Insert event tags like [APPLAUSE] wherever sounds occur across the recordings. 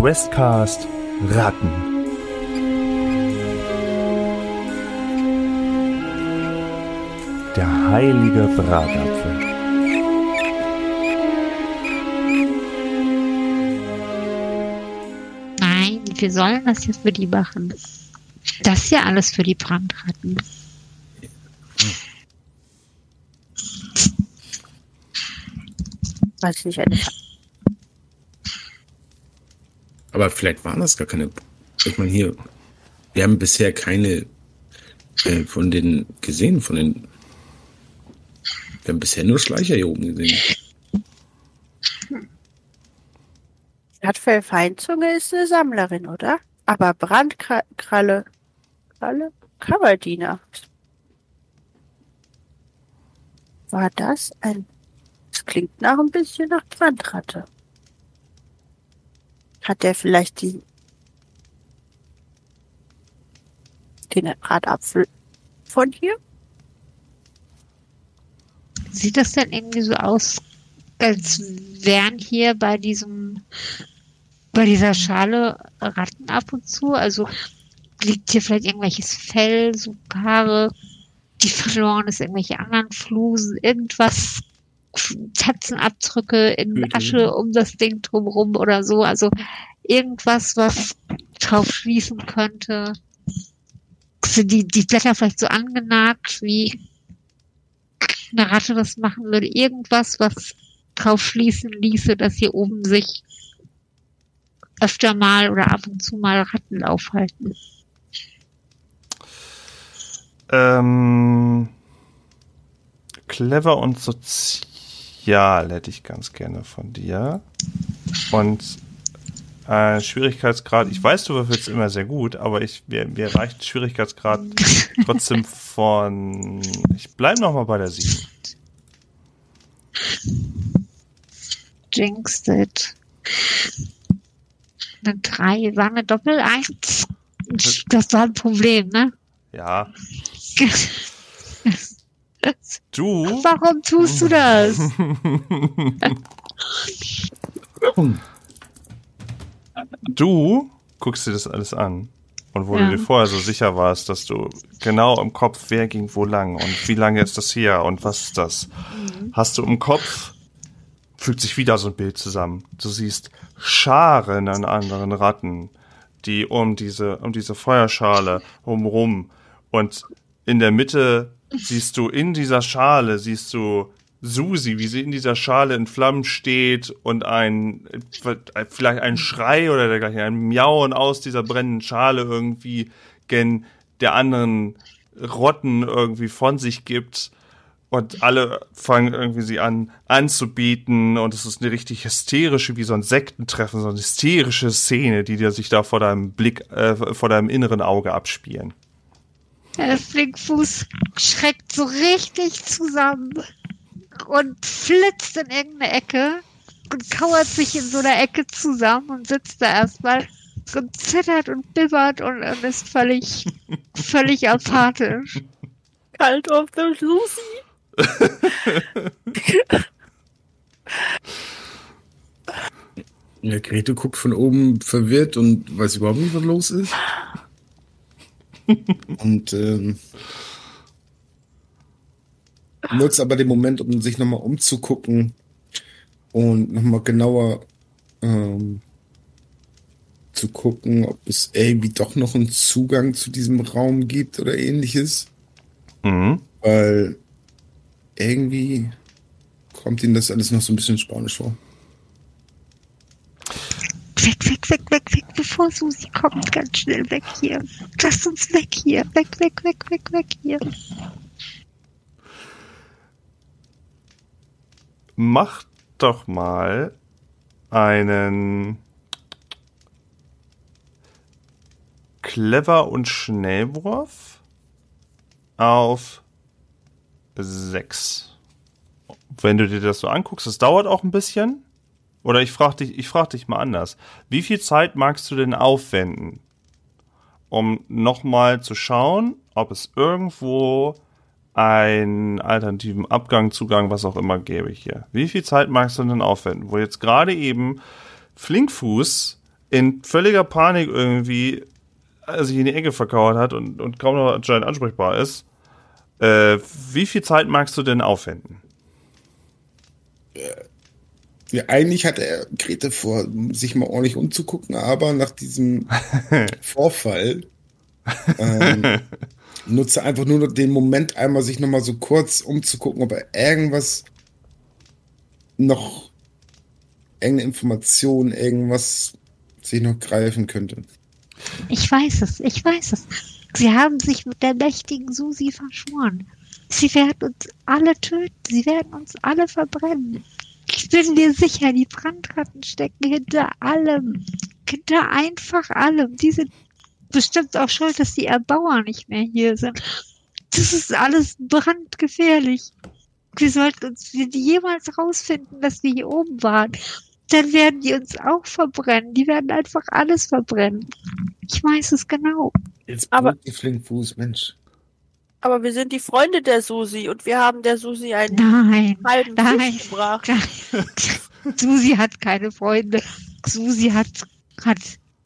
Questcast Ratten. Der heilige Bratapfel. Nein, wir sollen das jetzt für die machen. Das ist ja alles für die Brandratten. Weiß nicht, eine Aber vielleicht waren das gar keine. Ich meine, hier, wir haben bisher keine äh, von den gesehen, von den. Wir haben bisher nur Schleicher hier oben gesehen. Stadtfellfeinzunge ist eine Sammlerin, oder? Aber Brandkralle, Kralle, Kammerdiener. War das ein. Das klingt nach ein bisschen nach Brandratte. Hat der vielleicht die den Bratapfel von hier? Sieht das denn irgendwie so aus, als wären hier bei diesem, bei dieser Schale Ratten ab und zu? Also liegt hier vielleicht irgendwelches Fell, so Haare, die verloren ist, irgendwelche anderen Flusen, irgendwas, Tatzenabdrücke in Gürtel. Asche um das Ding drumherum oder so. Also irgendwas, was drauf schließen könnte. Sind die, die Blätter vielleicht so angenagt, wie eine Ratte das machen würde? Irgendwas, was drauf schließen ließe, dass hier oben sich öfter mal oder ab und zu mal Ratten aufhalten. Ähm, clever und sozial hätte ich ganz gerne von dir. Und äh, Schwierigkeitsgrad, ich weiß, du würfelst immer sehr gut, aber ich, mir, mir reicht Schwierigkeitsgrad [LAUGHS] trotzdem von. Ich bleibe noch mal bei der 7. Jinxed it. Eine 3 war eine Doppel 1. Das war ein Problem, ne? Ja. [LAUGHS] Du? Warum tust du das? [LAUGHS] Du guckst dir das alles an. Und wo Ja. du dir vorher so sicher warst, dass du genau im Kopf, wer ging wo lang und wie lange ist das hier und was ist das, hast du im Kopf, fügt sich wieder so ein Bild zusammen. Du siehst Scharen an anderen Ratten, die um diese, um diese Feuerschale umrum und in der Mitte siehst du in dieser Schale, siehst du Susi, wie sie in dieser Schale in Flammen steht und ein, vielleicht ein Schrei oder dergleichen, ein Miauen aus dieser brennenden Schale irgendwie gen der anderen Rotten irgendwie von sich gibt. Und alle fangen irgendwie sie an anzubieten und es ist eine richtig hysterische, wie so ein Sektentreffen, so eine hysterische Szene, die dir sich da vor deinem Blick, äh, vor deinem inneren Auge abspielen. Der Flinkfuß schreckt so richtig zusammen und flitzt in irgendeine Ecke und kauert sich in so einer Ecke zusammen und sitzt da erstmal und zittert und bibbert und, und ist völlig, [LAUGHS] völlig apathisch. Kalt auf der Lucy. [LAUGHS] Ja, Grete guckt von oben verwirrt und weiß überhaupt nicht, was los ist. [LAUGHS] und ähm, nutzt aber den Moment, um sich nochmal umzugucken und nochmal genauer ähm, zu gucken, ob es irgendwie doch noch einen Zugang zu diesem Raum gibt oder ähnliches. Mhm. Weil irgendwie kommt ihnen das alles noch so ein bisschen spanisch vor. Weg, weg, weg, bevor Susi kommt, ganz schnell weg hier. Lass uns weg hier. Weg, weg, weg, weg, weg hier. Mach doch mal einen Clever und Schnellwurf auf 6. Wenn du dir das so anguckst, es dauert auch ein bisschen. Oder ich frage dich, ich frag dich mal anders. Wie viel Zeit magst du denn aufwenden, um nochmal zu schauen, ob es irgendwo einen alternativen Abgang, Zugang, was auch immer gäbe hier? Wie viel Zeit magst du denn aufwenden? Wo jetzt gerade eben Flinkfuß in völliger Panik irgendwie äh, sich in die Ecke verkauert hat und, und kaum noch anscheinend ansprechbar ist. Äh, wie viel Zeit magst du denn aufwenden? Ja, eigentlich hatte er Grete vor, sich mal ordentlich umzugucken, aber nach diesem [LAUGHS] Vorfall ähm, nutze einfach nur noch den Moment einmal, sich nochmal so kurz umzugucken, ob er irgendwas noch, irgendeine Information, irgendwas sich noch greifen könnte. Ich weiß es, ich weiß es. Sie haben sich mit der mächtigen Susi verschworen. Sie werden uns alle töten, sie werden uns alle verbrennen. Ich bin mir sicher, die Brandratten stecken hinter allem. Hinter einfach allem. Die sind bestimmt auch schuld, dass die Erbauer nicht mehr hier sind. Das ist alles brandgefährlich. Wir sollten uns jemals rausfinden, dass wir hier oben waren. Dann werden die uns auch verbrennen. Die werden einfach alles verbrennen. Ich weiß es genau. Jetzt Aber- die Flinkfuß, Mensch. Aber wir sind die Freunde der Susi und wir haben der Susi einen Nein, halben Nein. Fisch gebracht. [LAUGHS] Susi hat keine Freunde. Susi hat, hat,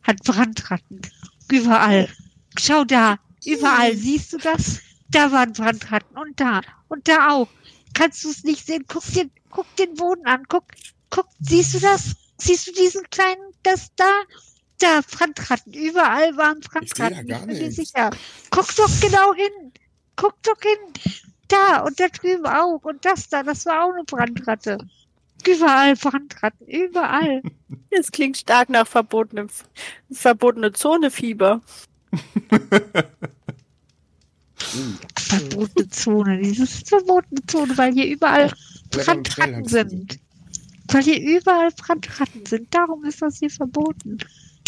hat Brandratten. Überall. Schau da. Überall. Siehst du das? Da waren Brandratten. Und da. Und da auch. Kannst du es nicht sehen? Guck dir, guck den Boden an. Guck, guck. Siehst du das? Siehst du diesen kleinen, das da? Da, Brandratten. Überall waren Ich Brandratten. gar bin mir sicher. Guck doch genau hin. Guck doch hin. Da und da drüben auch. Und das da, das war auch eine Brandratte. Überall Brandratten, überall. [LAUGHS] Das klingt stark nach verbotenem, verbotene Zone-Fieber. [LAUGHS] Verbotene Zone, dieses verbotene Zone, weil hier überall Brandratten sind. Weil hier überall Brandratten sind. Darum ist das hier verboten.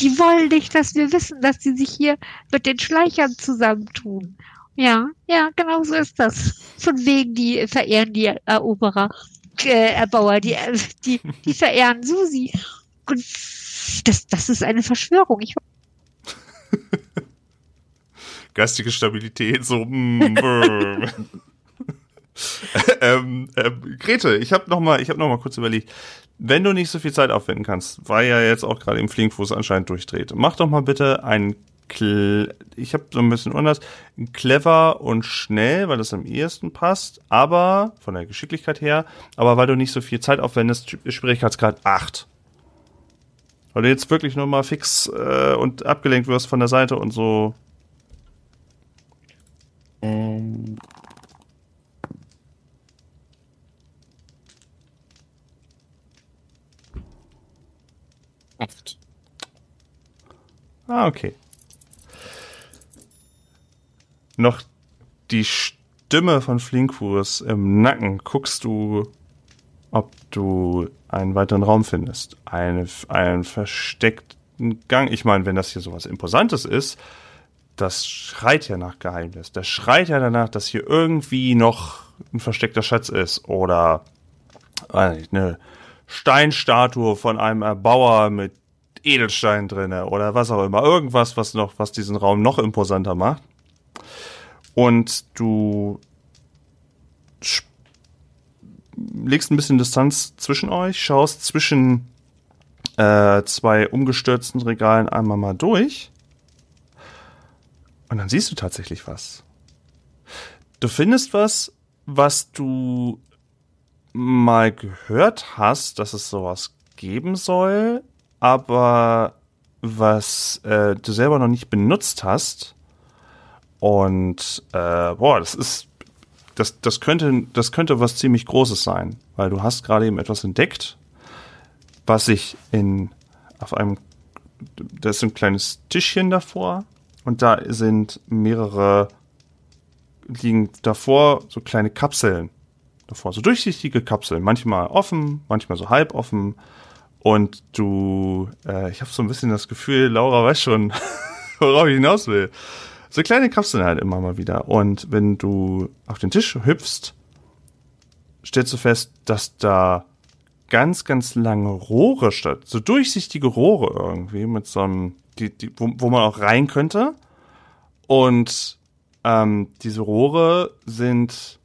Die wollen nicht, dass wir wissen, dass sie sich hier mit den Schleichern zusammentun. Ja, ja, genau so ist das. Von wegen, die verehren die Eroberer, äh, Erbauer, die, die, die [LAUGHS] verehren Susi. Und das, das ist eine Verschwörung. Ich Geistige Stabilität, so. mm, [LAUGHS] [LAUGHS] ähm, ähm, Grete, ich habe noch mal, ich habe noch mal kurz überlegt, wenn du nicht so viel Zeit aufwenden kannst, weil ja jetzt auch gerade im Flinkfuß anscheinend durchdreht, mach doch mal bitte ein Kle ich habe so ein bisschen anders, clever und schnell, weil das am ehesten passt, aber von der Geschicklichkeit her, aber weil du nicht so viel Zeit aufwendest, Schwierigkeitsgrad 8. Weil du jetzt wirklich nur mal fix äh, und abgelenkt wirst von der Seite und so Ähm, acht. Ah, okay. Noch die Stimme von Flinkfuß im Nacken. Guckst du, ob du einen weiteren Raum findest. Eine, einen versteckten Gang. Ich meine, wenn das hier sowas Imposantes ist, das schreit ja nach Geheimnis. Das schreit ja danach, dass hier irgendwie noch ein versteckter Schatz ist. Oder eine Steinstatue von einem Erbauer mit Edelstein drinne oder was auch immer. Irgendwas, was noch, was diesen Raum noch imposanter macht. Und du legst ein bisschen Distanz zwischen euch, schaust zwischen äh, zwei umgestürzten Regalen einmal mal durch. Und dann siehst du tatsächlich was. Du findest was, was du mal gehört hast, dass es sowas geben soll, aber was äh, du selber noch nicht benutzt hast. Und äh, boah, das ist das, das könnte das könnte was ziemlich Großes sein, weil du hast gerade eben etwas entdeckt, was sich in auf einem da ist ein kleines Tischchen davor und da sind mehrere liegen davor so kleine Kapseln davor, so durchsichtige Kapseln, manchmal offen, manchmal so halb offen. Und du, äh, ich habe so ein bisschen das Gefühl, Laura weiß schon, [LAUGHS] worauf ich hinaus will. So kleine Kapseln halt immer mal wieder. Und wenn du auf den Tisch hüpfst, stellst du fest, dass da ganz, ganz lange Rohre statt, so durchsichtige Rohre irgendwie mit so einem, die, die, wo, wo man auch rein könnte. Und ähm, diese Rohre sind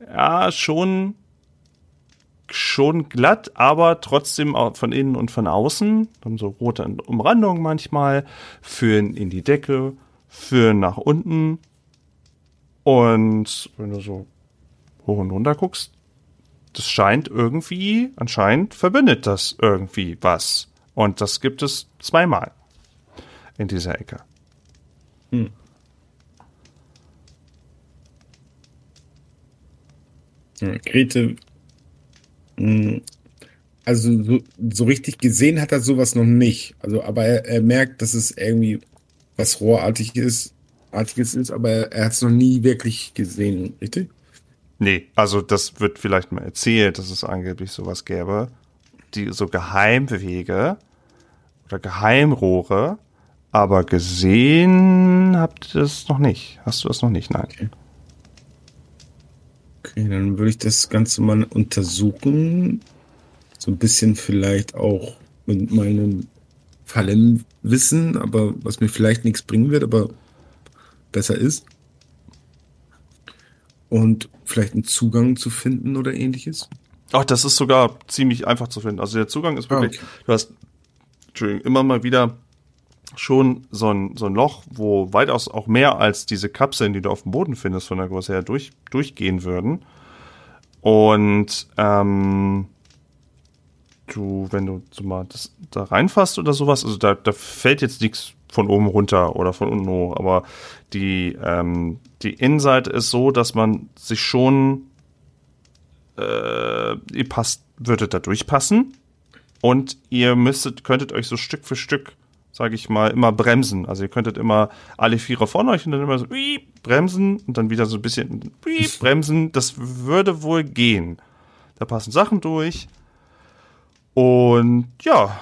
ja schon schon glatt, aber trotzdem auch von innen und von außen. Haben so rote Umrandungen manchmal, führen in die Decke, führen nach unten. Und wenn du so hoch und runter guckst, das scheint irgendwie, anscheinend verbindet das irgendwie was. Und das gibt es zweimal in dieser Ecke. Hm. Ja, Grete, mh, also so, so richtig gesehen hat er sowas noch nicht. Also, aber er, er merkt, dass es irgendwie was rohrartig ist, artiges ist, aber er, hat es noch nie wirklich gesehen, richtig? Nee, also das wird vielleicht mal erzählt, dass es angeblich sowas gäbe. Die so Geheimwege oder Geheimrohre, aber gesehen habt ihr das noch nicht. Hast du das noch nicht? Nein. Okay. Okay, dann würde ich das Ganze mal untersuchen. So ein bisschen vielleicht auch mit meinem Fallenwissen, aber was mir vielleicht nichts bringen wird, aber besser ist. Und vielleicht einen Zugang zu finden oder ähnliches. Ach, das ist sogar ziemlich einfach zu finden. Also der Zugang ist wirklich, Ah, okay. du hast Entschuldigung, immer mal wieder schon so ein, so ein Loch, wo weitaus auch mehr als diese Kapseln, die du auf dem Boden findest, von der Größe her durch, durchgehen würden. Und ähm, du, wenn du so mal das da reinfasst oder sowas, also da, da fällt jetzt nichts von oben runter oder von unten hoch, aber die, ähm, die Innenseite ist so, dass man sich schon äh, ihr passt, würdet da durchpassen und ihr müsstet, könntet euch so Stück für Stück, sage ich mal, immer bremsen. Also ihr könntet immer alle Vierer von euch und dann immer so wiep, bremsen und dann wieder so ein bisschen wiep, [LAUGHS] bremsen. Das würde wohl gehen. Da passen Sachen durch. Und ja,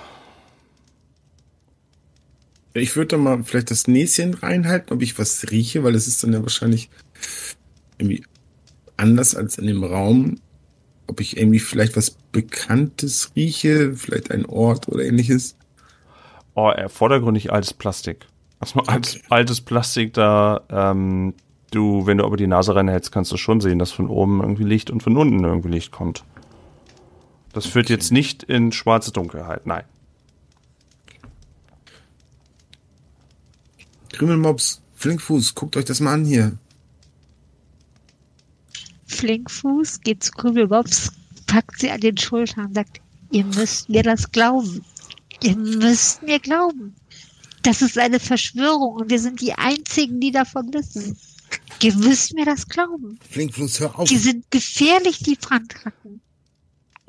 Ich würde da mal vielleicht das Näschen reinhalten, ob ich was rieche, weil es ist dann ja wahrscheinlich irgendwie anders als in dem Raum. Ob ich irgendwie vielleicht was Bekanntes rieche, vielleicht ein Ort oder ähnliches. oh, äh, vordergründig altes Plastik. Erstmal altes, Okay. altes Plastik da, ähm, du, wenn du aber die Nase reinhältst, kannst du schon sehen, dass von oben irgendwie Licht und von unten irgendwie Licht kommt. Das führt Okay. jetzt nicht in schwarze Dunkelheit, nein. Krümelmops, Flinkfuß, guckt euch das mal an hier. Flinkfuß geht zu Krümelbobs, packt sie an den Schultern und sagt, ihr müsst mir das glauben. Ihr müsst mir glauben. Das ist eine Verschwörung und wir sind die Einzigen, die davon wissen. Ihr müsst mir das glauben. Flinkfuß, hör auf. Die sind gefährlich, die Brandratten.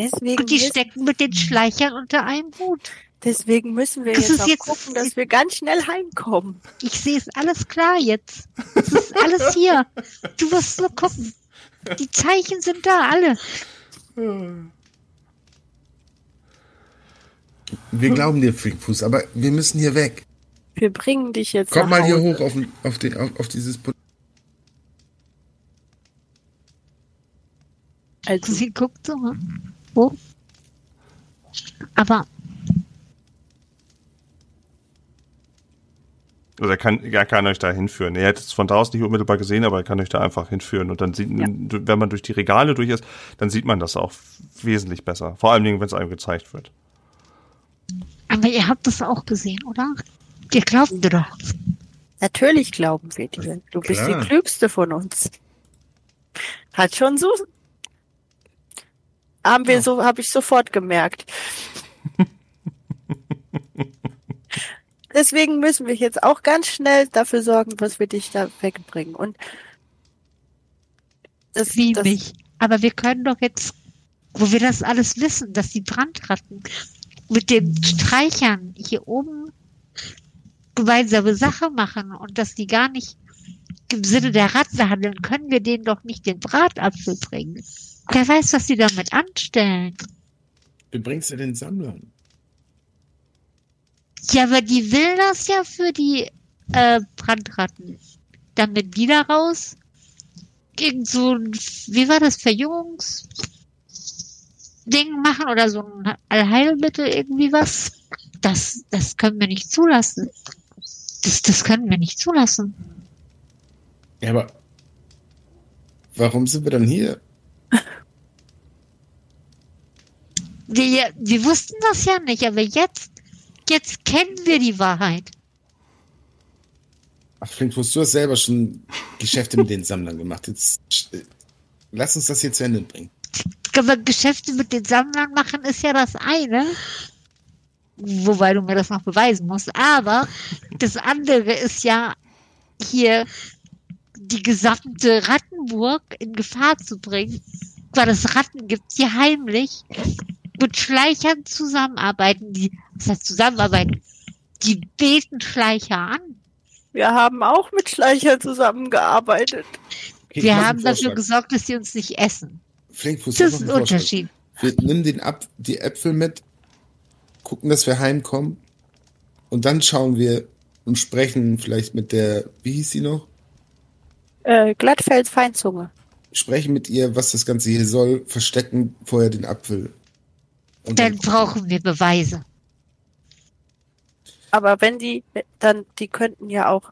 Deswegen, Und die müssen, stecken mit den Schleichern unter einem Hut. deswegen müssen wir Das jetzt auch jetzt- gucken, dass wir ganz schnell heimkommen. Ich sehe es alles klar jetzt. Es ist alles hier. Du musst nur gucken. Die Zeichen sind da, alle. Wir glauben dir, Flinkfuß, aber wir müssen hier weg. Wir bringen dich jetzt Komm nach mal hier Hause. hoch auf, auf, den, auf, auf dieses... Also, Sie guckt so. hm, Wo? Aber Also er kann, er kann euch da hinführen. Er hätte es von draußen nicht unmittelbar gesehen, aber er kann euch da einfach hinführen. Und dann sieht, Ja. wenn man durch die Regale durch ist, dann sieht man das auch wesentlich besser. Vor allen Dingen, wenn es einem gezeigt wird. Aber ihr habt das auch gesehen, oder? Ihr glaubt mir doch. natürlich glauben wir dir. Du bist Klar. die klügste von uns. Hat schon so. Haben wir Ja. so, habe ich sofort gemerkt. [LAUGHS] Deswegen müssen wir jetzt auch ganz schnell dafür sorgen, dass wir dich da wegbringen. Und das, Wie das, mich. Aber wir können doch jetzt, wo wir das alles wissen, dass die Brandratten mit den Streichern hier oben gemeinsame Sache machen und dass die gar nicht im Sinne der Ratte handeln, können wir denen doch nicht den Bratapfel bringen. Wer weiß, was sie damit anstellen. Du bringst ja den Sammlern. Ja, aber die will das ja für die äh, Brandratten. Damit die daraus irgend so ein, wie war das, Verjüngungs Ding machen oder so ein Allheilmittel, irgendwie was. Das, das können wir nicht zulassen. Das, das können wir nicht zulassen. Ja, aber warum sind wir dann hier? Wir, wir wussten das ja nicht, aber jetzt, jetzt kennen wir die Wahrheit. Ach, Flinkfuß, du hast selber schon Geschäfte mit den Sammlern gemacht. Jetzt äh, lass uns das hier zu Ende bringen. Aber Geschäfte mit den Sammlern machen ist ja das eine. Wobei du mir das noch beweisen musst. Aber das andere ist ja hier die gesamte Rattenburg in Gefahr zu bringen, weil es Ratten gibt, die heimlich mit Schleichern zusammenarbeiten. Die, was heißt zusammenarbeiten? Die beten Schleicher an. Wir haben auch mit Schleichern zusammengearbeitet. Okay, Wir haben dafür gesorgt, dass sie uns nicht essen. Flinkfuß, Das ich ist ein. Unterschied. Wir nehmen den Ab die Äpfel mit, gucken, dass wir heimkommen und dann schauen wir und sprechen vielleicht mit der, wie hieß sie noch? Äh, Glattfels Feinzunge. Sprechen mit ihr, was das Ganze hier soll, verstecken vorher den Apfel. Und Dann brauchen wir Beweise. Aber wenn die, dann, die könnten ja auch,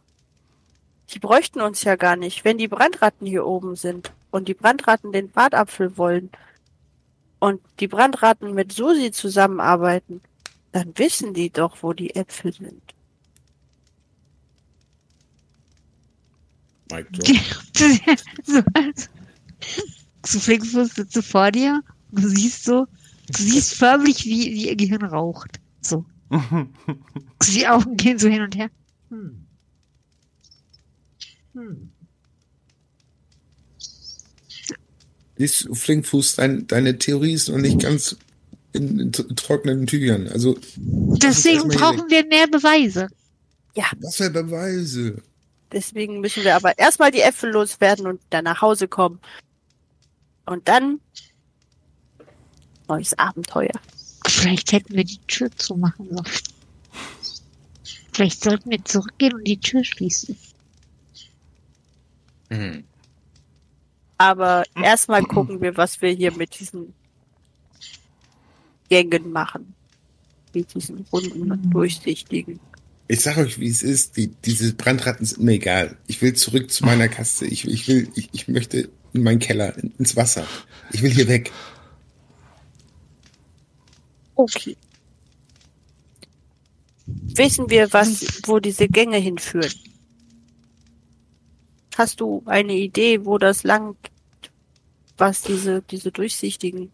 die bräuchten uns ja gar nicht. Wenn die Brandratten hier oben sind und die Brandratten den Bratapfel wollen und die Brandratten mit Susi zusammenarbeiten, dann wissen die doch, wo die Äpfel sind. Drop. [LAUGHS] so, so Flinkfuß sitzt so vor dir. Du siehst so, du siehst förmlich, wie, wie ihr Gehirn raucht. So. Die Augen gehen so hin und her. Hm. Hm. Siehst du, Flinkfuß, dein, deine Theorie ist noch nicht ganz in, in trockenen Tüchern. Also, Deswegen brauchen wir mehr Beweise. was für Beweise? Deswegen müssen wir aber erstmal die Äpfel loswerden und dann nach Hause kommen. Und dann neues Abenteuer. Vielleicht hätten wir die Tür zumachen sollen. Vielleicht sollten wir zurückgehen und die Tür schließen. Hm. Aber erstmal gucken wir, was wir hier mit diesen Gängen machen. Mit diesen runden und durchsichtigen. Ich sag euch, wie es ist. Die, diese Brandratten sind mir egal. Ich will zurück zu meiner [LAUGHS] Kaste. Ich, ich will, ich, ich möchte in meinen Keller, in, ins Wasser. Ich will hier weg. Okay. Wissen wir, was, wo diese Gänge hinführen? Hast du eine Idee, wo das lang, was diese, diese durchsichtigen?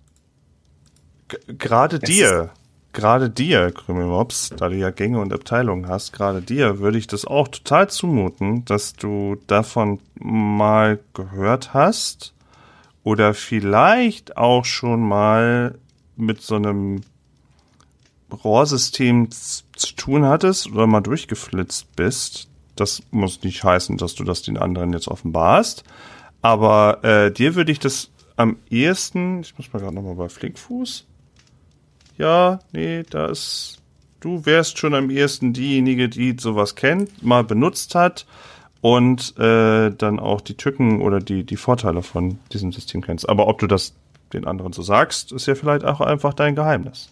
G- Gerade Das dir, gerade dir, Krümelmops, da du ja Gänge und Abteilungen hast, gerade dir würde ich das auch total zumuten, dass du davon mal gehört hast oder vielleicht auch schon mal mit so einem Rohrsystem zu tun hattest oder mal durchgeflitzt bist. Das muss nicht heißen, dass du das den anderen jetzt offenbarst. Aber äh, dir würde ich das am ehesten, ich muss mal gerade nochmal bei Flinkfuß. Ja, nee, da ist, du wärst schon am ehesten diejenige, die sowas kennt, mal benutzt hat und äh, dann auch die Tücken oder die, die Vorteile von diesem System kennst. Aber ob du das den anderen so sagst, ist ja vielleicht auch einfach dein Geheimnis.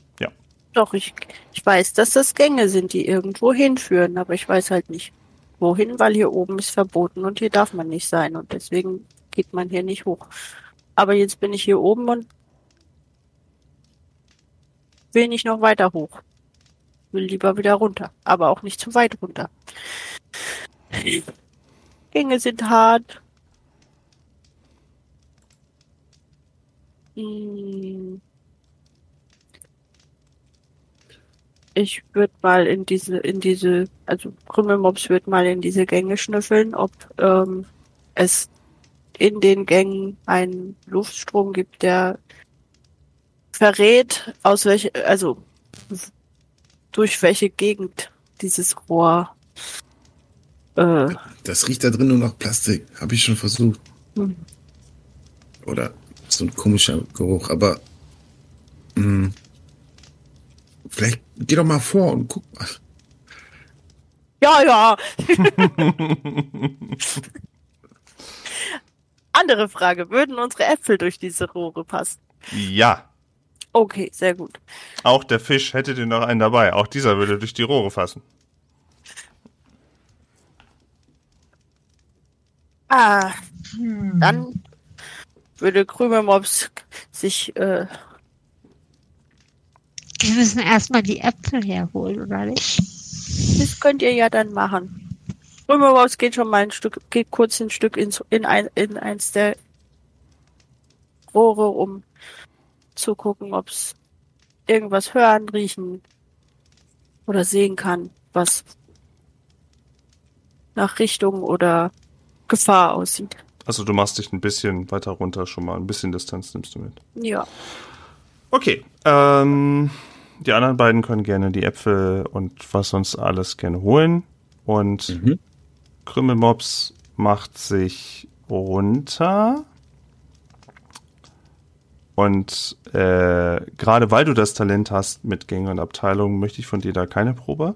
Doch, ich, ich weiß, dass das Gänge sind, die irgendwo hinführen, aber ich weiß halt nicht, wohin, weil hier oben ist verboten und hier darf man nicht sein und deswegen geht man hier nicht hoch. Aber jetzt bin ich hier oben und will nicht noch weiter hoch. Will lieber wieder runter, aber auch nicht zu weit runter. Gänge sind hart. Hm. Ich würde mal in diese, in diese, also Krümmelmops wird mal in diese Gänge schnüffeln, ob ähm, es in den Gängen einen Luftstrom gibt, der verrät, aus welche, also durch welche Gegend dieses Rohr äh, Das riecht da drin nur nach Plastik. Habe ich schon versucht. Hm. Oder so ein komischer Geruch. Aber mh, vielleicht geh doch mal vor und guck mal. Ja, ja. [LAUGHS] Andere Frage. Würden unsere Äpfel durch diese Rohre passen? Ja. Okay, sehr gut. Auch der Fisch hätte den noch einen dabei. Auch dieser würde durch die Rohre fassen. Ah, Hm. dann würde Krümelmops sich äh, Wir müssen erstmal die Äpfel herholen, oder nicht? Das könnt ihr ja dann machen. Römerbaus geht schon mal ein Stück, geht kurz ein Stück ins, in, ein, in eins der Rohre, um zu gucken, ob es irgendwas hören, riechen oder sehen kann, was nach Richtung oder Gefahr aussieht. Also du machst dich ein bisschen weiter runter schon mal, ein bisschen Distanz nimmst du mit. Ja. Okay, ähm, die anderen beiden können gerne die Äpfel und was sonst alles gerne holen. Und Mhm. Krümmelmops macht sich runter. Und äh, gerade weil du das Talent hast mit Gängen und Abteilungen, möchte ich von dir da keine Probe.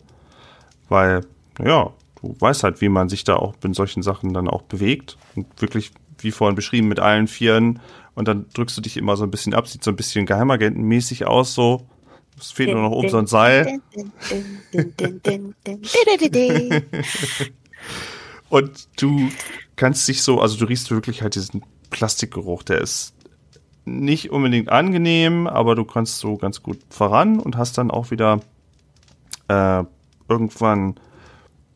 Weil, ja, du weißt halt, wie man sich da auch in solchen Sachen dann auch bewegt. Und wirklich, wie vorhin beschrieben, mit allen Vieren. Und dann drückst du dich immer so ein bisschen ab, sieht so ein bisschen Geheimagentenmäßig aus, so. Es fehlt nur noch oben so ein Seil. Und du kannst dich so, also du riechst wirklich halt diesen Plastikgeruch, der ist nicht unbedingt angenehm, aber du kannst so ganz gut voran und hast dann auch wieder äh, irgendwann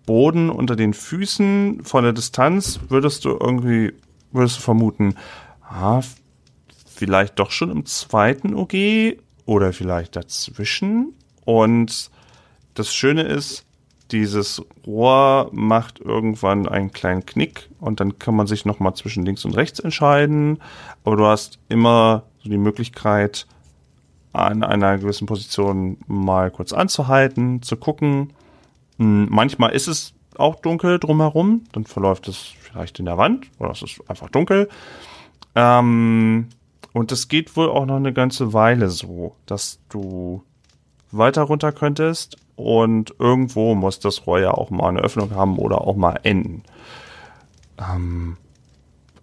Boden unter den Füßen. Von der Distanz würdest du irgendwie, würdest du vermuten, ah, vielleicht doch schon im zweiten OG oder vielleicht dazwischen. Und das Schöne ist, dieses Rohr macht irgendwann einen kleinen Knick und dann kann man sich nochmal zwischen links und rechts entscheiden. Aber du hast immer so die Möglichkeit, an einer gewissen Position mal kurz anzuhalten, zu gucken. Hm, Manchmal ist es auch dunkel drumherum, dann verläuft es vielleicht in der Wand oder es ist einfach dunkel. Ähm, und es geht wohl auch noch eine ganze Weile so, dass du weiter runter könntest und irgendwo muss das Rohr ja auch mal eine Öffnung haben oder auch mal enden. Ähm,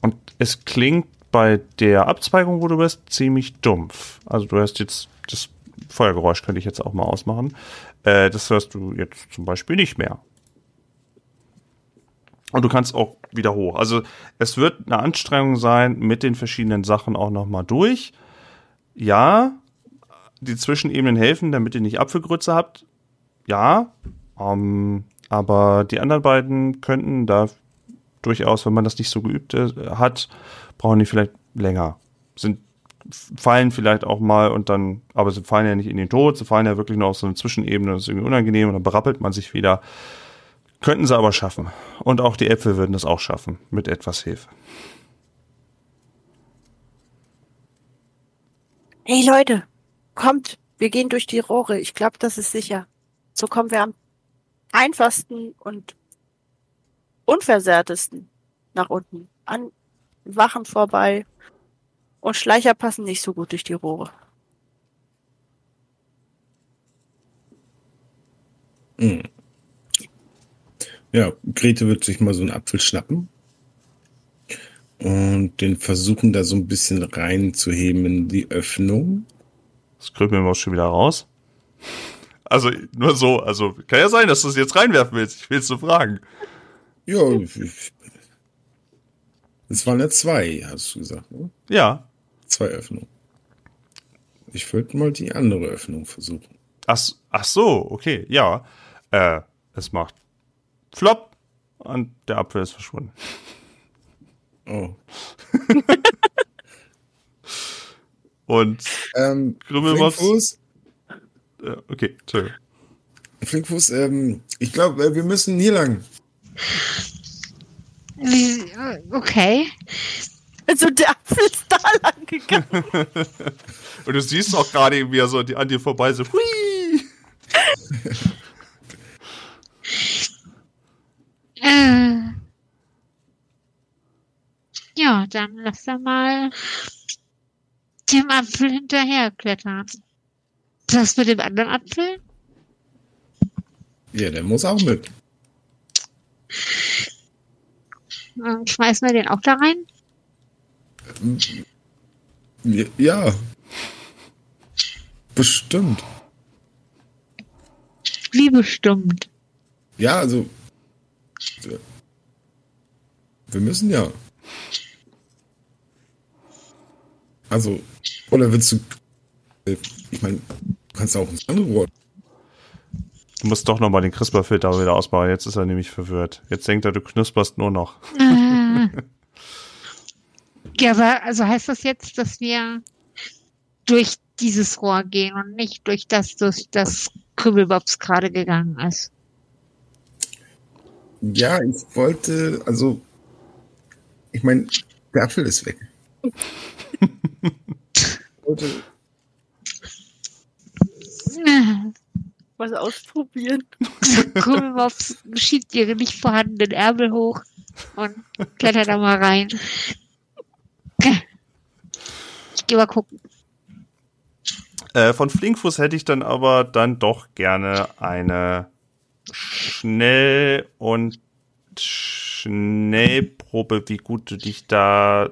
und es klingt bei der Abzweigung, wo du bist, ziemlich dumpf. Also du hörst jetzt das Feuergeräusch könnte ich jetzt auch mal ausmachen. Äh, das hörst du jetzt zum Beispiel nicht mehr. Und du kannst auch wieder hoch. Also es wird eine Anstrengung sein, mit den verschiedenen Sachen auch nochmal durch. Ja, die Zwischenebenen helfen, damit ihr nicht Apfelgrütze habt. Ja, ähm, aber die anderen beiden könnten da durchaus, wenn man das nicht so geübt äh, hat, brauchen die vielleicht länger. Sind fallen vielleicht auch mal und dann, aber sie fallen ja nicht in den Tod, sie fallen ja wirklich nur auf so eine Zwischenebene, das ist irgendwie unangenehm und dann berappelt man sich wieder. Könnten sie aber schaffen. Und auch die Äpfel würden das auch schaffen, mit etwas Hilfe. Hey Leute, kommt, wir gehen durch die Rohre. Ich glaube, das ist sicher. So kommen wir am einfachsten und unversehrtesten nach unten. An Wachen vorbei. Und Schleicher passen nicht so gut durch die Rohre. Mhm. Ja, Grete wird sich mal so einen Apfel schnappen und den versuchen da so ein bisschen reinzuheben in die Öffnung. Das krümeln wir schon wieder raus. Also nur so, also kann ja sein, dass du es jetzt reinwerfen willst. Ich will es nur fragen. Ja, es waren ja zwei, hast du gesagt, ne? Ja. Zwei Öffnungen. Ich würde mal die andere Öffnung versuchen. Ach, ach so, okay, ja. Äh, es macht Flop und der Apfel ist verschwunden. Oh. [LAUGHS] Und Ähm. Flinkfuß, äh, okay, Entschuldigung. Flinkfuß, ähm, ich glaube, äh, wir müssen hier lang. Okay. Also der Apfel ist da lang gegangen. [LAUGHS] Und du siehst auch gerade, wie er so an dir- an dir vorbei so, hui! [LAUGHS] ja, dann lass er mal dem Apfel hinterher klettern. Was mit dem anderen Apfel? Ja, der muss auch mit. Ähm, Schmeißen wir den auch da rein? Ja. ja. Bestimmt. Wie bestimmt. Ja, also. äh, Wir müssen ja. Also, oder willst du. äh, Ich meine, kannst auch ins andere Rohr. Du musst doch nochmal den CRISPR-Filter wieder ausbauen. Jetzt ist er nämlich verwirrt. Jetzt denkt er, du knusperst nur noch. Ah. [LAUGHS] Ja, aber also heißt das jetzt, dass wir durch dieses Rohr gehen und nicht durch das, durch das Krümelbobs gerade gegangen ist? Ja, ich wollte, also, ich meine, der Apfel ist weg. [LAUGHS] Was ausprobieren. Krümelbobs schiebt ihre nicht vorhandenen Ärmel hoch und klettert da mal rein. Ich geh mal gucken. Äh, von Flinkfuß hätte ich dann aber dann doch gerne eine Schnell- und Schnellprobe, wie gut du dich da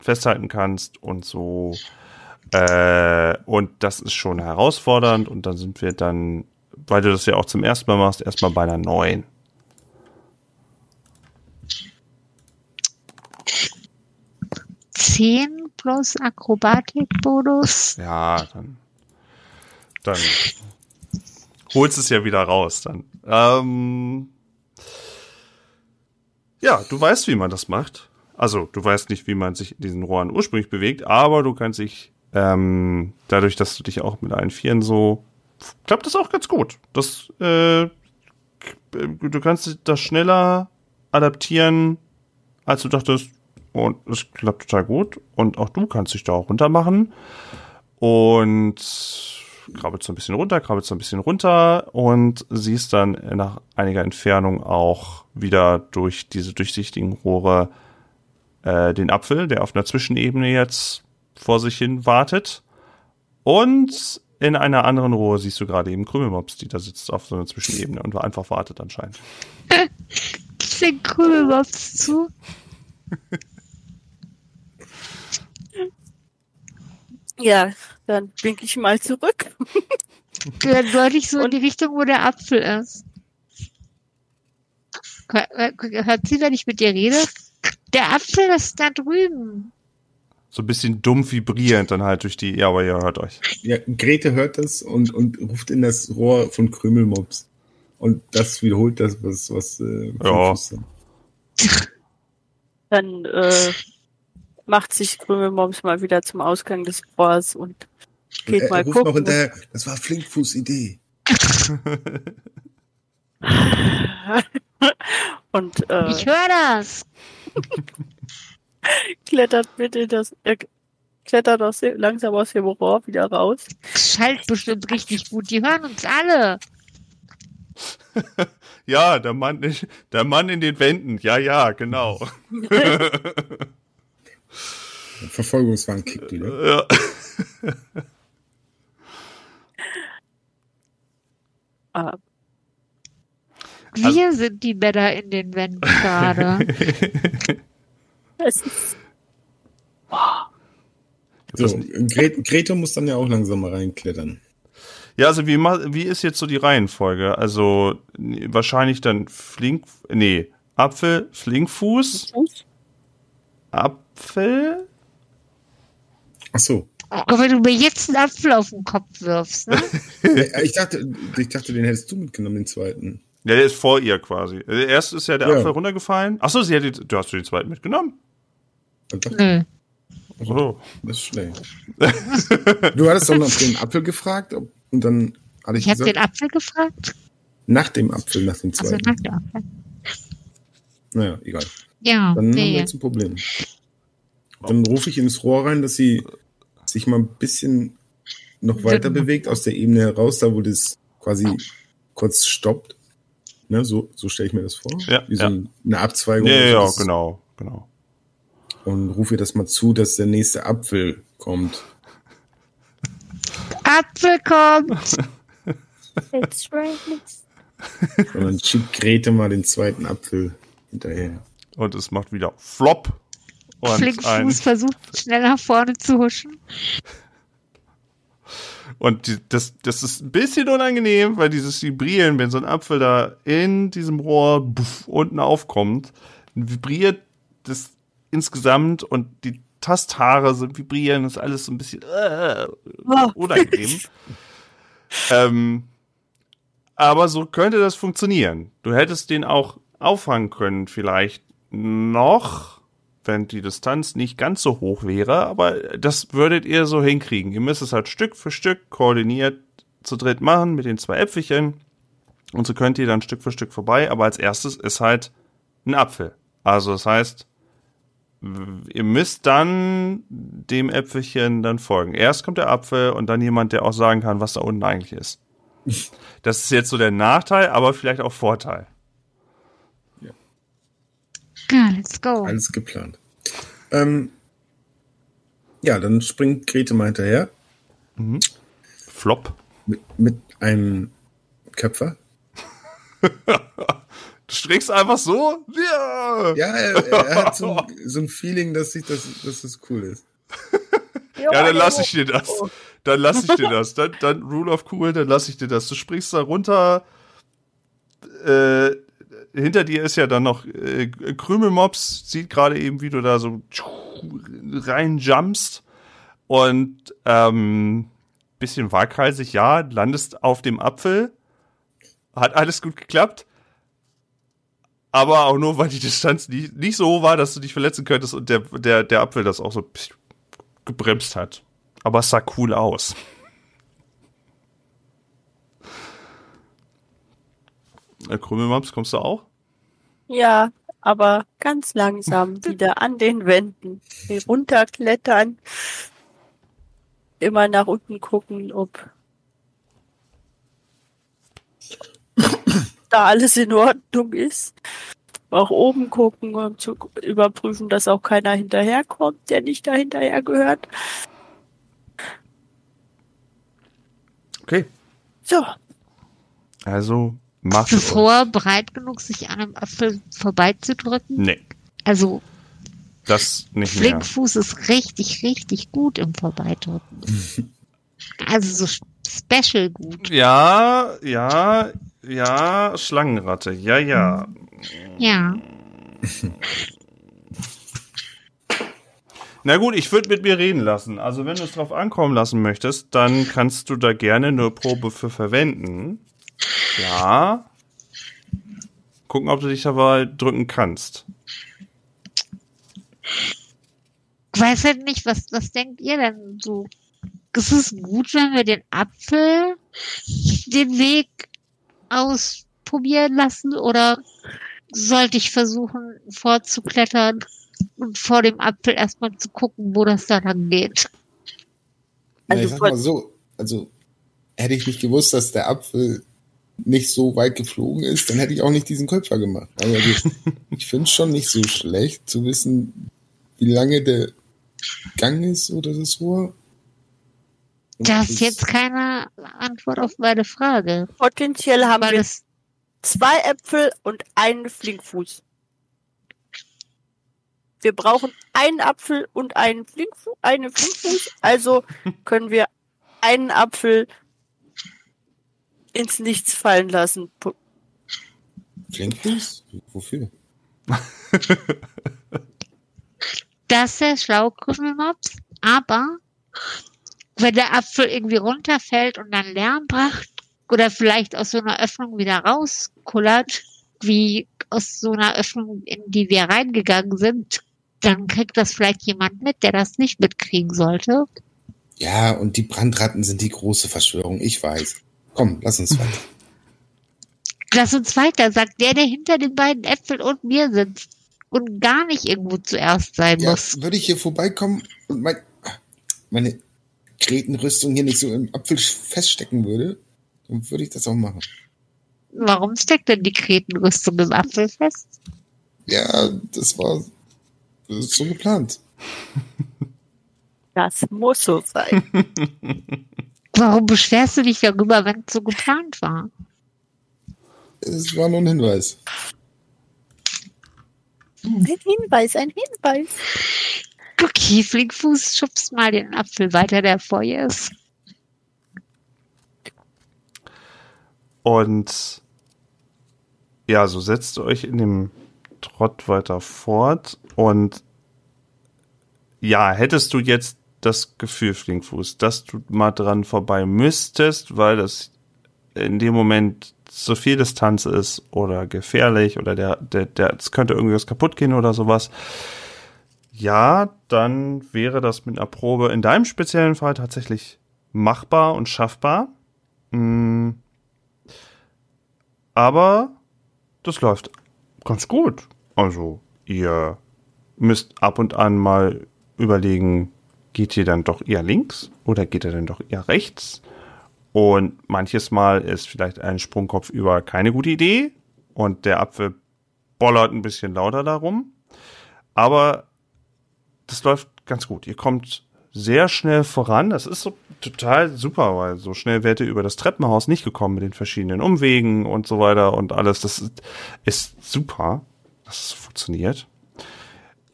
festhalten kannst und so. Äh, und das ist schon herausfordernd und dann sind wir dann, weil du das ja auch zum ersten Mal machst, erstmal bei einer neuen. Zehn plus Akrobatikbonus. Ja, dann, dann holst es ja wieder raus. Dann. Ähm, ja, du weißt, wie man das macht. Also, du weißt nicht, wie man sich in diesen Rohren ursprünglich bewegt, aber du kannst dich, ähm, dadurch, dass du dich auch mit allen Vieren so, klappt das auch ganz gut. Das, äh, du kannst das schneller adaptieren, als du dachtest. Und es klappt total gut. Und auch du kannst dich da auch runter machen. Und krabbelt so ein bisschen runter, krabbelt so ein bisschen runter und siehst dann nach einiger Entfernung auch wieder durch diese durchsichtigen Rohre äh, den Apfel, der auf einer Zwischenebene jetzt vor sich hin wartet. Und in einer anderen Rohre siehst du gerade eben Krümelmops, die da sitzt auf so einer Zwischenebene und einfach wartet anscheinend. [LAUGHS] Ich den Krümelbobs zu. Ja, dann winke ich mal zurück. [LAUGHS] Dann deutlich so in Und- die Richtung, wo der Apfel ist. Hör- Hört sie, wenn ich mit dir rede? Der Apfel ist da drüben. So ein bisschen dumm vibrierend dann halt durch die, ja, aber ihr hört euch. ja, Grete hört das und, und ruft in das Rohr von Krümelmops. Und das wiederholt das, was, was, äh, Ja. Dann äh, macht sich Krümelmoms mal wieder zum Ausgang des Rohrs und geht er, mal ruft gucken. noch hinterher, das war Flinkfuß Idee. [LAUGHS] [LAUGHS] und äh, Ich höre das. [LAUGHS] klettert mit in das, äh, klettert aus dem, langsam aus dem Rohr wieder raus. Schallt bestimmt richtig gut. Die hören uns alle. [LAUGHS] Ja, der Mann, der Mann in den Wänden. Ja, ja, genau. [LAUGHS] Verfolgungswahn kickt wieder. Ja. Äh, Wir sind die Männer in den Wänden gerade. [LAUGHS] es ist, So, Gre Grete muss dann ja auch langsam mal reinklettern. Ja, also wie, wie ist jetzt so die Reihenfolge? Also wahrscheinlich dann Flink, nee, Apfel, Flinkfuß, Apfel. Ach so. Aber wenn du mir jetzt einen Apfel auf den Kopf wirfst, ne? [LAUGHS] Ich dachte, ich dachte, den hättest du mitgenommen, den zweiten. Ja, der ist vor ihr quasi. Der erste ist ja der Ja. Apfel runtergefallen. Ach so, sie hat die, du hast du den zweiten mitgenommen. Ich dachte, Nö. So. das ist schlecht. Du hattest doch nach dem Apfel gefragt ob, und dann hatte ich, Ich habe den Apfel gefragt. nach dem Apfel, nach dem Also zweiten. nach dem Apfel. Naja, egal. Ja, Dann haben wir nee. jetzt ein Problem. Dann rufe ich ins Rohr rein, dass sie sich mal ein bisschen noch weiter bewegt aus der Ebene heraus, da wo das quasi kurz stoppt. Ne, so so stelle ich mir das vor. Ja, Wie so ja. ein- eine Abzweigung. Ja, ja, das- genau, genau. Und rufe ihr das mal zu, dass der nächste Apfel kommt. Apfel kommt. it's raining. Und dann schiebt Grete mal den zweiten Apfel hinterher. Und es macht wieder Flop. Und ein, Flinkfuß versucht schnell nach vorne zu huschen. Und die, das, das ist ein bisschen unangenehm, weil dieses Vibrieren, wenn so ein Apfel da in diesem Rohr buff, unten aufkommt, vibriert das insgesamt und die Tasthaare sind vibrieren, ist alles so ein bisschen äh, Oh. unangenehm. [LAUGHS] ähm, aber so könnte das funktionieren. Du hättest den auch auffangen können, vielleicht noch, wenn die Distanz nicht ganz so hoch wäre, aber das würdet ihr so hinkriegen. Ihr müsst es halt Stück für Stück koordiniert zu dritt machen mit den zwei Äpfelchen und so könnt ihr dann Stück für Stück vorbei, aber als erstes ist halt ein Apfel. Also das heißt, ihr müsst dann dem Äpfelchen dann folgen. Erst kommt der Apfel und dann jemand, der auch sagen kann, was da unten eigentlich ist. [LAUGHS] Das ist jetzt so der Nachteil, aber vielleicht auch Vorteil. Ja, let's go. Alles geplant. Ähm, ja, dann springt Grete mal hinterher Flop. mit, mit einem Köpfer. [LAUGHS] Du springst einfach so? Ja. Ja, er, er hat so, ein- so ein Feeling, dass, ich das, dass das cool ist. Ja, dann lass ich dir das. Dann lass ich dir das. Dann, dann Rule of Cool, dann lass ich dir das. Du springst da runter. Äh, hinter dir ist ja dann noch äh, Krümelmops. Sieht gerade eben, wie du da so rein jumpst. Und ähm, bisschen waghalsig, ja, landest auf dem Apfel. Hat alles gut geklappt. Aber auch nur, weil die Distanz nicht, nicht so war, dass du dich verletzen könntest und der, der, der Apfel das auch so gebremst hat. Aber es sah cool aus. Krümelmaps, kommst du auch? Ja, aber ganz langsam [LAUGHS] wieder an den Wänden. Runterklettern. Immer nach unten gucken, ob [COUGHS] da alles in Ordnung ist. Auch oben gucken, um zu überprüfen, dass auch keiner hinterherkommt, der nicht da hinterher gehört. Okay. So, Also, mach Bist du vorher bereit genug, sich an einem Apfel vorbeizudrücken? Nee, Also, das nicht mehr. Flinkfuß ist richtig, richtig gut im Vorbeidrücken. [LAUGHS] also so special gut. Ja, ja, ja, Schlangenratte. Ja, ja. Ja. [LAUGHS] Na gut, ich würde mit mir reden lassen. Also, wenn du es drauf ankommen lassen möchtest, dann kannst du da gerne eine Probe für verwenden. Ja. Gucken, ob du dich aber drücken kannst. Ich weiß halt nicht, was, was denkt ihr denn so? Ist es gut, wenn wir den Apfel den Weg ausprobieren lassen oder sollte ich versuchen vorzuklettern und vor dem Apfel erstmal zu gucken, wo das da lang geht? Also ich sag mal so, also hätte ich nicht gewusst, dass der Apfel nicht so weit geflogen ist, dann hätte ich auch nicht diesen Köpfer gemacht. Also [LAUGHS] ich finde es schon nicht so schlecht zu wissen, wie lange der Gang ist oder das Rohr. Und Das ist jetzt keine Antwort auf meine Frage. potenziell haben Weil wir zwei Äpfel und einen Flinkfuß. Wir brauchen einen Apfel und einen Flinkfuß, einen Flinkfuß, also können wir einen Apfel ins Nichts fallen lassen. Pu- Flinkfuß? Wofür? [LAUGHS] das ist der Schlaukrümelmops, aber wenn der Apfel irgendwie runterfällt und dann Lärm macht oder vielleicht aus so einer Öffnung wieder rauskullert, wie aus so einer Öffnung, in die wir reingegangen sind, dann kriegt das vielleicht jemand mit, der das nicht mitkriegen sollte. Ja, und die Brandratten sind die große Verschwörung, ich weiß. Komm, lass uns weiter. Lass uns weiter, sagt der, der hinter den beiden Äpfeln und mir sitzt und gar nicht irgendwo zuerst sein Ja, muss. würde ich hier vorbeikommen und mein, meine Kretenrüstung hier nicht so im Apfel feststecken würde, dann würde ich das auch machen. Warum steckt denn die Kretenrüstung im Apfel fest? Ja, das war das ist so geplant. Das muss so sein. [LAUGHS] Warum beschwerst du dich darüber, wenn es so geplant war? Es war nur ein Hinweis. Ein Hinweis, ein Hinweis. Okay, Flinkfuß schubst mal den Apfel weiter, der vor ihr ist. Und ja, so setzt ihr euch in dem Trott weiter fort. Und ja, hättest du jetzt das Gefühl, Flinkfuß, dass du mal dran vorbei müsstest, weil das in dem Moment so viel Distanz ist oder gefährlich oder der, der, der, es könnte irgendwas kaputt gehen oder sowas. Ja, dann wäre das mit einer Probe in deinem speziellen Fall tatsächlich machbar und schaffbar. Mm. Aber das läuft ganz gut. Also, ihr müsst ab und an mal überlegen, geht ihr dann doch eher links oder geht ihr dann doch eher rechts? Und manches Mal ist vielleicht ein Sprungkopf über keine gute Idee und der Apfel bollert ein bisschen lauter darum. Aber das läuft ganz gut. Ihr kommt sehr schnell voran. Das ist so total super, weil so schnell wärt ihr über das Treppenhaus nicht gekommen mit den verschiedenen Umwegen und so weiter und alles. Das ist, ist super, dass es funktioniert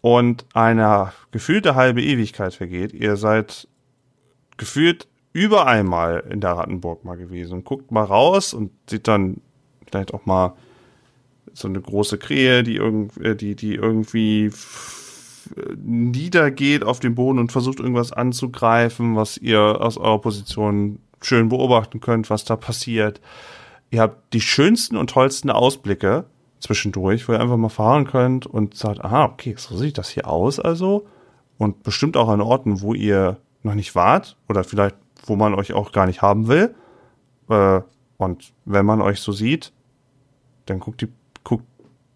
und eine gefühlte halbe Ewigkeit vergeht. Ihr seid gefühlt überall mal in der Rattenburg mal gewesen. Guckt mal raus und sieht dann vielleicht auch mal so eine große Krähe, die irgendwie, äh, die, die irgendwie niedergeht auf den Boden und versucht irgendwas anzugreifen, was ihr aus eurer Position schön beobachten könnt, was da passiert. Ihr habt die schönsten und tollsten Ausblicke zwischendurch, wo ihr einfach mal fahren könnt und sagt, aha, okay, so sieht das hier aus also. Und bestimmt auch an Orten, wo ihr noch nicht wart oder vielleicht, wo man euch auch gar nicht haben will. Äh, und wenn man euch so sieht, dann guckt die, guckt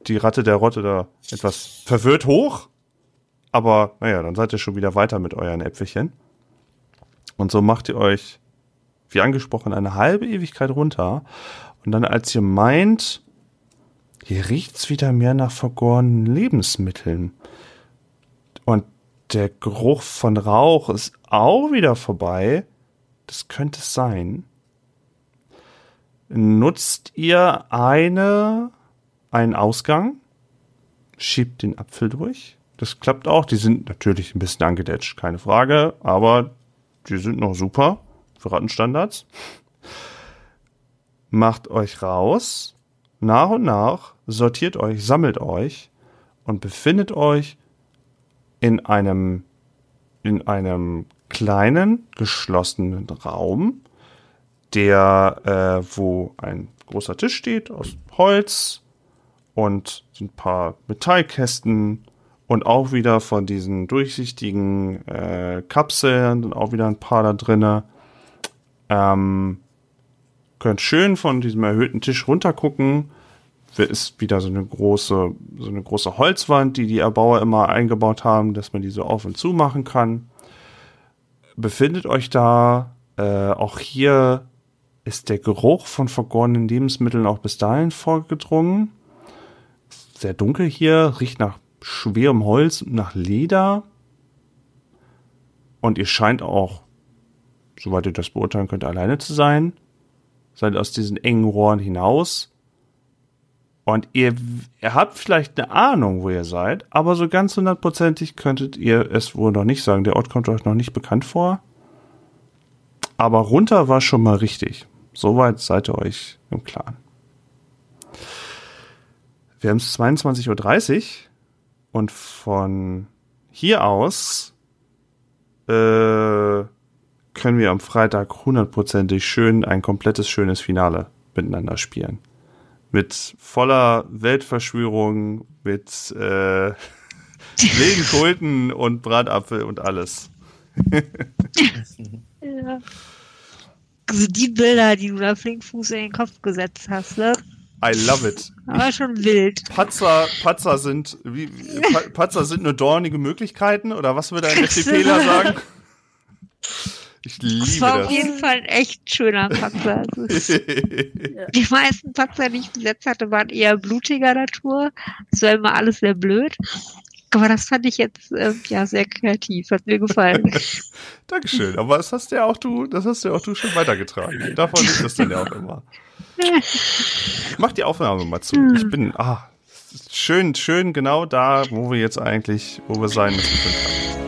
die Ratte der Rotte da etwas verwirrt hoch. Aber naja, dann seid ihr schon wieder weiter mit euren Äpfelchen. Und so macht ihr euch, wie angesprochen, eine halbe Ewigkeit runter. Und dann, als ihr meint, hier riecht's wieder mehr nach vergorenen Lebensmitteln. Und der Geruch von Rauch ist auch wieder vorbei. Das könnte es sein. Nutzt ihr eine, einen Ausgang, schiebt den Apfel durch. Das klappt auch. Die sind natürlich ein bisschen angedetscht, keine Frage, aber die sind noch super für Rattenstandards. Macht euch raus, nach und nach sortiert euch, sammelt euch und befindet euch in einem, in einem kleinen, geschlossenen Raum, der, äh, wo ein großer Tisch steht aus Holz und ein paar Metallkästen und auch wieder von diesen durchsichtigen äh, Kapseln und auch wieder ein paar da drinnen. Ähm, könnt schön von diesem erhöhten Tisch runtergucken ist wieder so eine große, so eine große Holzwand, die die Erbauer immer eingebaut haben, dass man die so auf und zu machen kann. Befindet euch da, äh, auch hier ist der Geruch von vergorenen Lebensmitteln auch bis dahin vorgedrungen. Sehr dunkel hier, riecht nach schwerem Holz, nach Leder. Und ihr scheint auch, soweit ihr das beurteilen könnt, alleine zu sein. Seid aus diesen engen Rohren hinaus und ihr, ihr habt vielleicht eine Ahnung, wo ihr seid, aber so ganz hundertprozentig könntet ihr es wohl noch nicht sagen. Der Ort kommt euch noch nicht bekannt vor. Aber runter war schon mal richtig. Soweit seid ihr euch im Klaren. Wir haben es 22.30 Uhr und von hier aus äh, können wir am Freitag hundertprozentig schön ein komplettes schönes Finale miteinander spielen mit voller Weltverschwörung, mit äh, [LAUGHS] wilden Kulten und Bratapfel und alles. [LAUGHS] ja. Also die Bilder, die du da Flinkfuß in den Kopf gesetzt hast, ne? I love it. Aber schon wild. Patzer, Patzer sind, wie, Patzer sind nur dornige Möglichkeiten oder was würde ein FDPler sagen? [LAUGHS] Ich liebe das. war das. auf jeden Fall ein echt schöner Paxer. [LAUGHS] die meisten Paxer, die ich besetzt hatte, waren eher blutiger Natur. Es war immer alles sehr blöd. Aber das fand ich jetzt äh, ja sehr kreativ, hat mir gefallen. [LAUGHS] Dankeschön. Aber das hast ja auch du, das hast ja auch du schon weitergetragen. Davon ist das dann ja auch immer. Ich mach die Aufnahme mal zu. Ich hm. bin ah, schön, schön genau da, wo wir jetzt eigentlich, wo wir sein müssen.